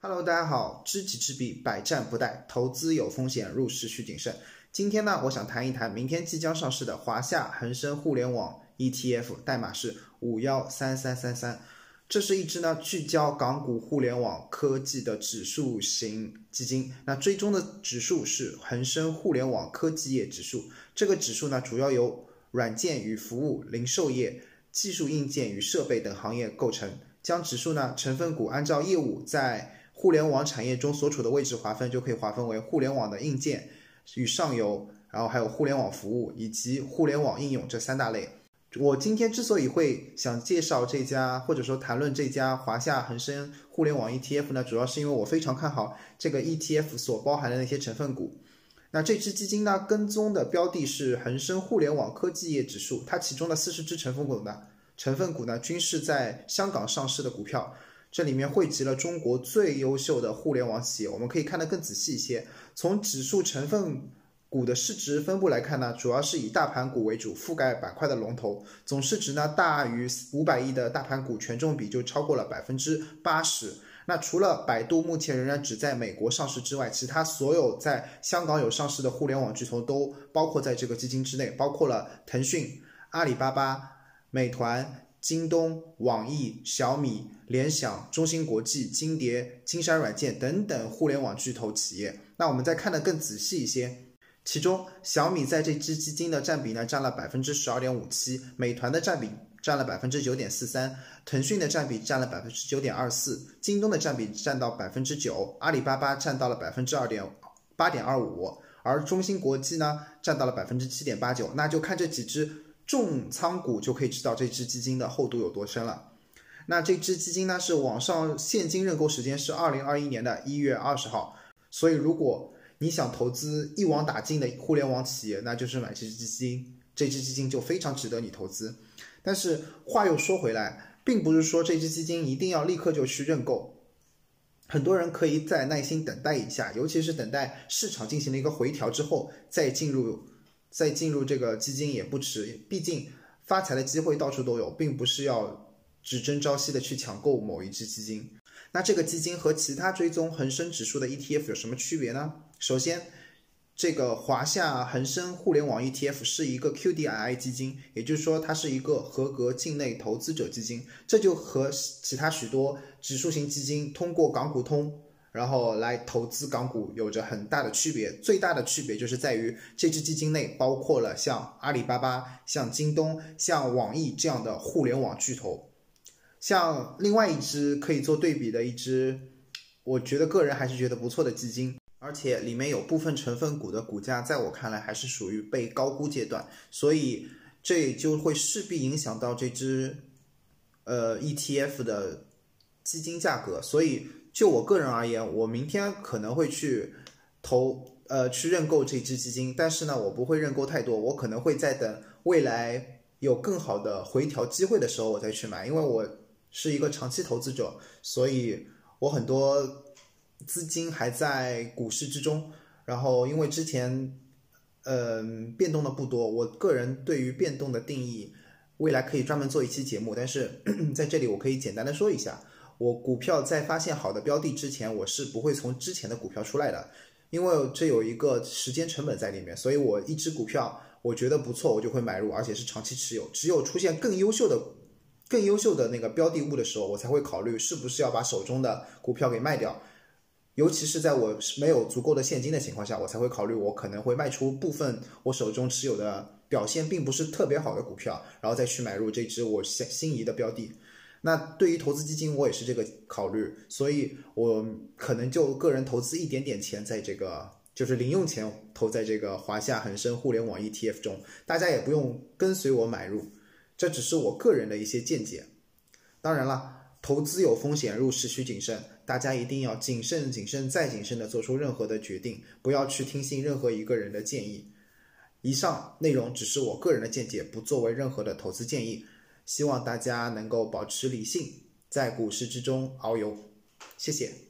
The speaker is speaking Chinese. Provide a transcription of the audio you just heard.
Hello，大家好，知己知彼，百战不殆。投资有风险，入市需谨慎。今天呢，我想谈一谈明天即将上市的华夏恒生互联网 ETF，代码是五幺三三三三。这是一只呢聚焦港股互联网科技的指数型基金。那追踪的指数是恒生互联网科技业指数。这个指数呢，主要由软件与服务、零售业、技术硬件与设备等行业构成。将指数呢成分股按照业务在互联网产业中所处的位置划分，就可以划分为互联网的硬件与上游，然后还有互联网服务以及互联网应用这三大类。我今天之所以会想介绍这家，或者说谈论这家华夏恒生互联网 ETF 呢，主要是因为我非常看好这个 ETF 所包含的那些成分股。那这支基金呢，跟踪的标的是恒生互联网科技业指数，它其中的四十只成分股呢，成分股呢均是在香港上市的股票。这里面汇集了中国最优秀的互联网企业，我们可以看得更仔细一些。从指数成分股的市值分布来看呢，主要是以大盘股为主，覆盖板块的龙头，总市值呢大于五百亿的大盘股权重比就超过了百分之八十。那除了百度目前仍然只在美国上市之外，其他所有在香港有上市的互联网巨头都包括在这个基金之内，包括了腾讯、阿里巴巴、美团。京东、网易、小米、联想、中芯国际、金蝶、金山软件等等互联网巨头企业。那我们再看得更仔细一些，其中小米在这支基金的占比呢，占了百分之十二点五七，美团的占比占了百分之九点四三，腾讯的占比占了百分之九点二四，京东的占比占到百分之九，阿里巴巴占到了百分之二点八点二五，而中芯国际呢，占到了百分之七点八九。那就看这几只。重仓股就可以知道这支基金的厚度有多深了。那这支基金呢，是网上现金认购时间是二零二一年的一月二十号。所以，如果你想投资一网打尽的互联网企业，那就是买这支基金。这支基金就非常值得你投资。但是话又说回来，并不是说这支基金一定要立刻就去认购。很多人可以再耐心等待一下，尤其是等待市场进行了一个回调之后再进入。再进入这个基金也不迟，毕竟发财的机会到处都有，并不是要只争朝夕的去抢购某一只基金。那这个基金和其他追踪恒生指数的 ETF 有什么区别呢？首先，这个华夏恒生互联网 ETF 是一个 QDII 基金，也就是说它是一个合格境内投资者基金，这就和其他许多指数型基金通过港股通。然后来投资港股有着很大的区别，最大的区别就是在于这支基金内包括了像阿里巴巴、像京东、像网易这样的互联网巨头，像另外一支可以做对比的一支，我觉得个人还是觉得不错的基金，而且里面有部分成分股的股价在我看来还是属于被高估阶段，所以这就会势必影响到这支呃 ETF 的基金价格，所以。就我个人而言，我明天可能会去投，呃，去认购这支基金，但是呢，我不会认购太多，我可能会在等未来有更好的回调机会的时候，我再去买，因为我是一个长期投资者，所以我很多资金还在股市之中，然后因为之前，嗯，变动的不多，我个人对于变动的定义，未来可以专门做一期节目，但是 在这里我可以简单的说一下。我股票在发现好的标的之前，我是不会从之前的股票出来的，因为这有一个时间成本在里面。所以我一只股票我觉得不错，我就会买入，而且是长期持有。只有出现更优秀的、更优秀的那个标的物的时候，我才会考虑是不是要把手中的股票给卖掉。尤其是在我没有足够的现金的情况下，我才会考虑我可能会卖出部分我手中持有的表现并不是特别好的股票，然后再去买入这只我心心仪的标的。那对于投资基金，我也是这个考虑，所以我可能就个人投资一点点钱在这个，就是零用钱投在这个华夏恒生互联网 ETF 中，大家也不用跟随我买入，这只是我个人的一些见解。当然了，投资有风险，入市需谨慎，大家一定要谨慎、谨慎再谨慎的做出任何的决定，不要去听信任何一个人的建议。以上内容只是我个人的见解，不作为任何的投资建议。希望大家能够保持理性，在股市之中遨游。谢谢。